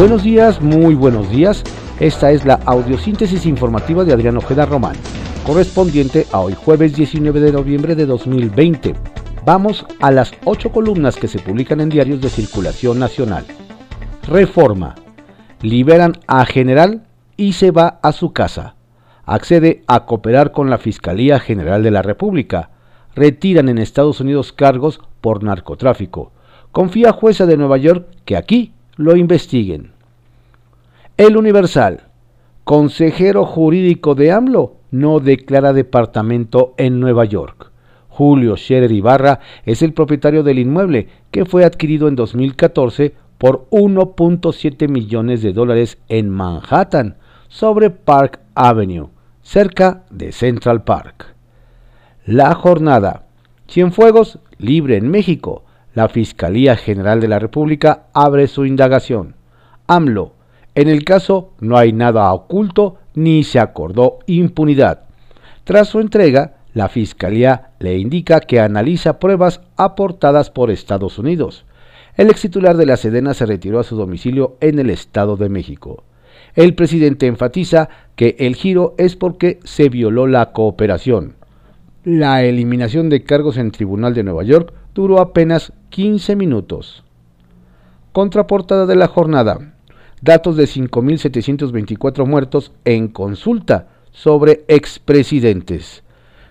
Buenos días, muy buenos días. Esta es la audiosíntesis informativa de Adrián Ojeda Román, correspondiente a hoy jueves 19 de noviembre de 2020. Vamos a las ocho columnas que se publican en diarios de circulación nacional. Reforma. Liberan a general y se va a su casa. Accede a cooperar con la Fiscalía General de la República. Retiran en Estados Unidos cargos por narcotráfico. Confía jueza de Nueva York que aquí lo investiguen. El Universal. Consejero jurídico de AMLO no declara departamento en Nueva York. Julio Scherer Ibarra es el propietario del inmueble que fue adquirido en 2014 por 1.7 millones de dólares en Manhattan, sobre Park Avenue, cerca de Central Park. La jornada. Cienfuegos libre en México la Fiscalía General de la República abre su indagación. AMLO. En el caso no hay nada oculto ni se acordó impunidad. Tras su entrega, la Fiscalía le indica que analiza pruebas aportadas por Estados Unidos. El ex titular de la Sedena se retiró a su domicilio en el Estado de México. El presidente enfatiza que el giro es porque se violó la cooperación. La eliminación de cargos en Tribunal de Nueva York duró apenas 15 minutos. Contraportada de la jornada. Datos de 5.724 muertos en consulta sobre expresidentes.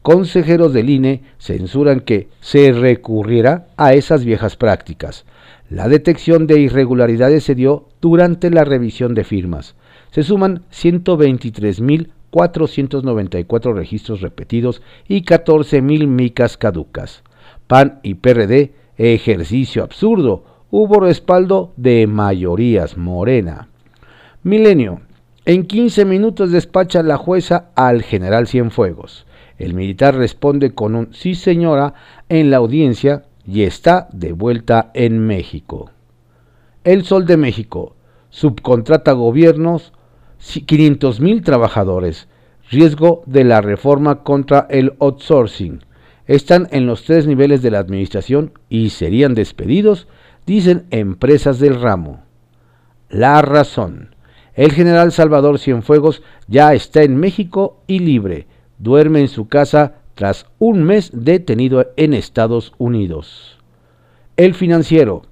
Consejeros del INE censuran que se recurriera a esas viejas prácticas. La detección de irregularidades se dio durante la revisión de firmas. Se suman 123.494 registros repetidos y 14.000 micas caducas. PAN y PRD, ejercicio absurdo, hubo respaldo de mayorías morena. Milenio. En 15 minutos despacha la jueza al general Cienfuegos. El militar responde con un sí señora en la audiencia y está de vuelta en México. El Sol de México subcontrata gobiernos 500 mil trabajadores. Riesgo de la reforma contra el outsourcing están en los tres niveles de la administración y serían despedidos, dicen empresas del ramo. La razón. El general Salvador Cienfuegos ya está en México y libre. Duerme en su casa tras un mes detenido en Estados Unidos. El financiero.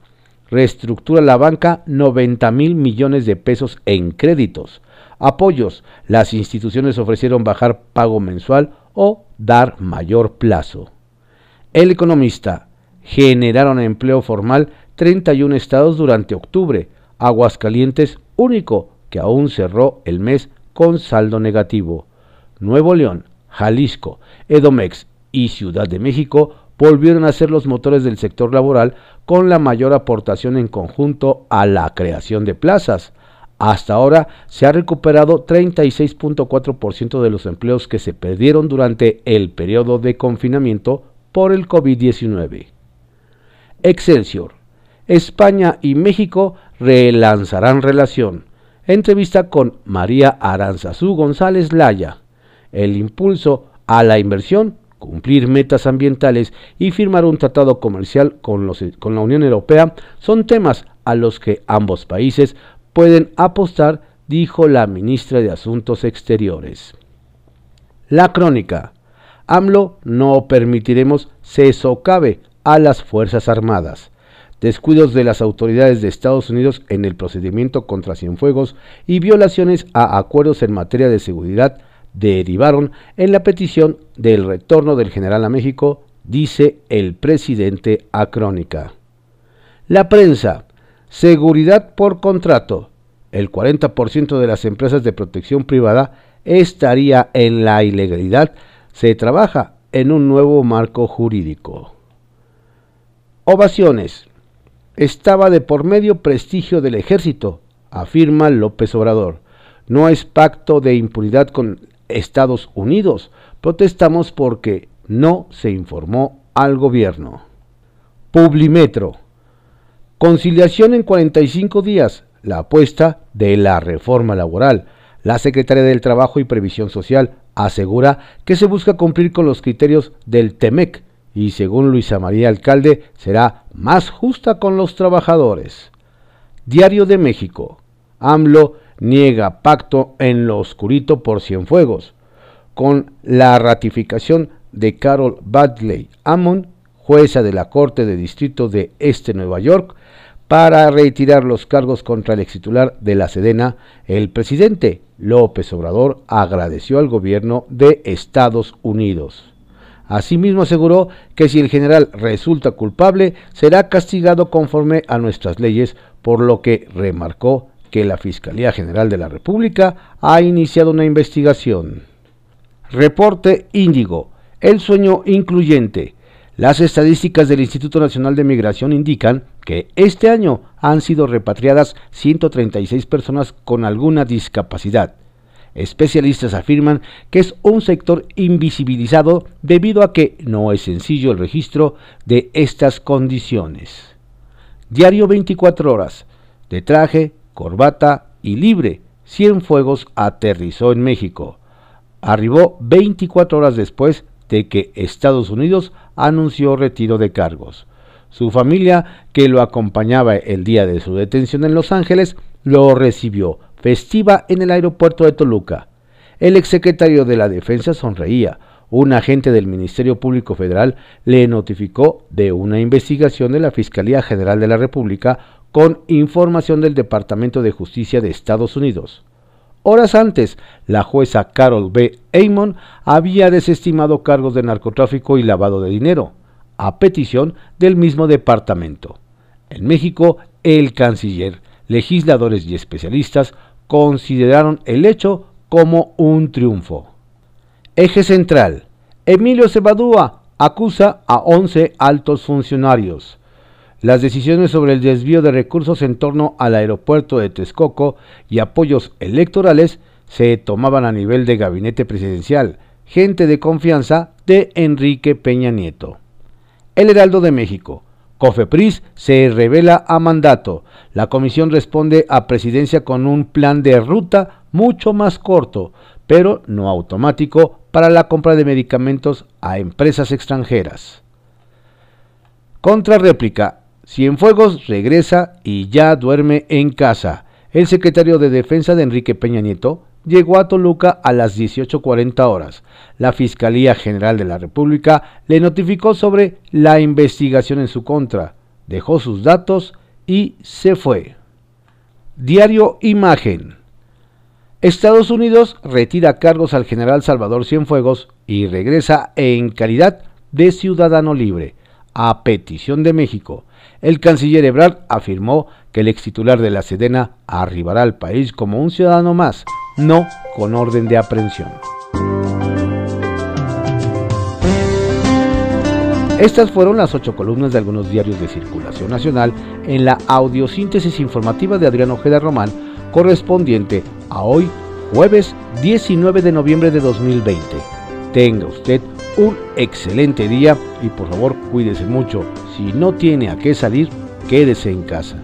Reestructura la banca 90 mil millones de pesos en créditos. Apoyos. Las instituciones ofrecieron bajar pago mensual o dar mayor plazo. El economista. Generaron empleo formal 31 estados durante octubre. Aguascalientes único que aún cerró el mes con saldo negativo. Nuevo León, Jalisco, Edomex y Ciudad de México volvieron a ser los motores del sector laboral con la mayor aportación en conjunto a la creación de plazas. Hasta ahora se ha recuperado 36.4% de los empleos que se perdieron durante el periodo de confinamiento por el COVID-19. Excelsior. España y México relanzarán relación. Entrevista con María Aranzazú González Laya. El impulso a la inversión, cumplir metas ambientales y firmar un tratado comercial con, la Unión Europea son temas a los que ambos países pueden apostar, dijo la ministra de Asuntos Exteriores. La crónica. AMLO no permitiremos se socave a las Fuerzas Armadas. Descuidos de las autoridades de Estados Unidos en el procedimiento contra Cienfuegos y violaciones a acuerdos en materia de seguridad derivaron en la petición del retorno del general a México, dice el presidente a Crónica. La prensa. Seguridad por contrato. El 40% de las empresas de protección privada estaría en la ilegalidad. Se trabaja en un nuevo marco jurídico. Ovaciones. Estaba de por medio prestigio del ejército, afirma López Obrador. No es pacto de impunidad con Estados Unidos. Protestamos porque no se informó al gobierno. Publimetro. Conciliación en 45 días. La apuesta de la reforma laboral. La Secretaría del Trabajo y Previsión Social asegura que se busca cumplir con los criterios del TEMEC y según Luisa María Alcalde será más justa con los trabajadores. Diario de México. AMLO niega pacto en lo oscurito por Cienfuegos. Con la ratificación de Carol Badley Amon, jueza de la Corte de Distrito de Este Nueva York, para retirar los cargos contra el extitular de la Sedena, el presidente López Obrador agradeció al gobierno de Estados Unidos. Asimismo aseguró que si el general resulta culpable, será castigado conforme a nuestras leyes, por lo que remarcó que la Fiscalía General de la República ha iniciado una investigación. Reporte Índigo. El sueño incluyente. Las estadísticas del Instituto Nacional de Migración indican que este año han sido repatriadas 136 personas con alguna discapacidad. Especialistas afirman que es un sector invisibilizado debido a que no es sencillo el registro de estas condiciones. Diario 24 horas, de traje, corbata y libre, Cienfuegos aterrizó en México. Arribó 24 horas después de que Estados Unidos anunció retiro de cargos. Su familia, que lo acompañaba el día de su detención en Los Ángeles, lo recibió festiva en el aeropuerto de Toluca. El exsecretario de la Defensa sonreía. Un agente del Ministerio Público Federal le notificó de una investigación de la Fiscalía General de la República con información del Departamento de Justicia de Estados Unidos. Horas antes, la jueza Carol B. Amon había desestimado cargos de narcotráfico y lavado de dinero, a petición del mismo departamento. En México, el canciller, legisladores y especialistas consideraron el hecho como un triunfo. Eje central. Emilio Cebadúa acusa a 11 altos funcionarios. Las decisiones sobre el desvío de recursos en torno al aeropuerto de Texcoco y apoyos electorales se tomaban a nivel de gabinete presidencial, gente de confianza de Enrique Peña Nieto. El Heraldo de México. Cofepris se revela a mandato. La comisión responde a presidencia con un plan de ruta mucho más corto, pero no automático, para la compra de medicamentos a empresas extranjeras. Contrarréplica. Cienfuegos regresa y ya duerme en casa. El secretario de Defensa de Enrique Peña Nieto llegó a Toluca a las 18.40 horas. La Fiscalía General de la República le notificó sobre la investigación en su contra, dejó sus datos y se fue. Diario Imagen. Estados Unidos retira cargos al general Salvador Cienfuegos y regresa en calidad de ciudadano libre, a petición de México. El canciller Ebrard afirmó que el ex titular de la Sedena arribará al país como un ciudadano más, no con orden de aprehensión. Estas fueron las ocho columnas de algunos diarios de circulación nacional en la audiosíntesis informativa de Adrián Ojeda Román, correspondiente a hoy, jueves 19 de noviembre de 2020. Tenga usted un excelente día y por favor cuídese mucho. Si no tiene a qué salir, quédese en casa.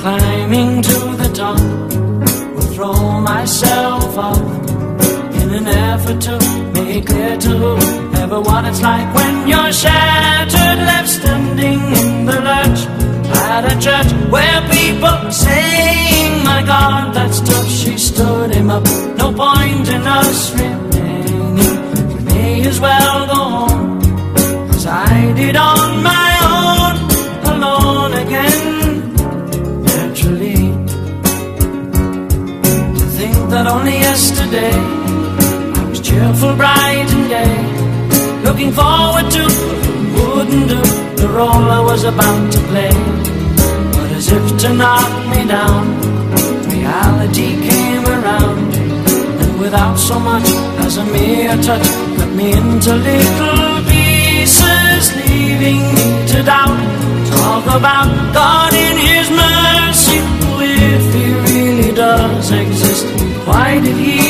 Climbing to the top, will throw myself off in an effort to make clear to what it's like when you're shattered, left standing in the lurch at a church where people saying, My God, that's tough. She stood him up. No point in us that only yesterday I was cheerful, bright and gay, looking forward to wouldn't do the role I was about to play. But as if to knock me down, reality came around, and without so much as a mere touch, cut me into little pieces, leaving me to doubt. Talk about God Why did He